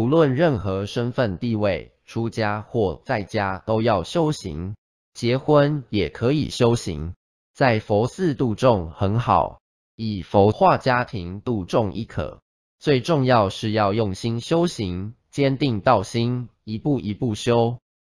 无论任何身份地位出家或在家都要修行结婚也可以修行。在佛寺度众很好以佛化家庭度众亦可。最重要是要用心修行坚定道心一步一步修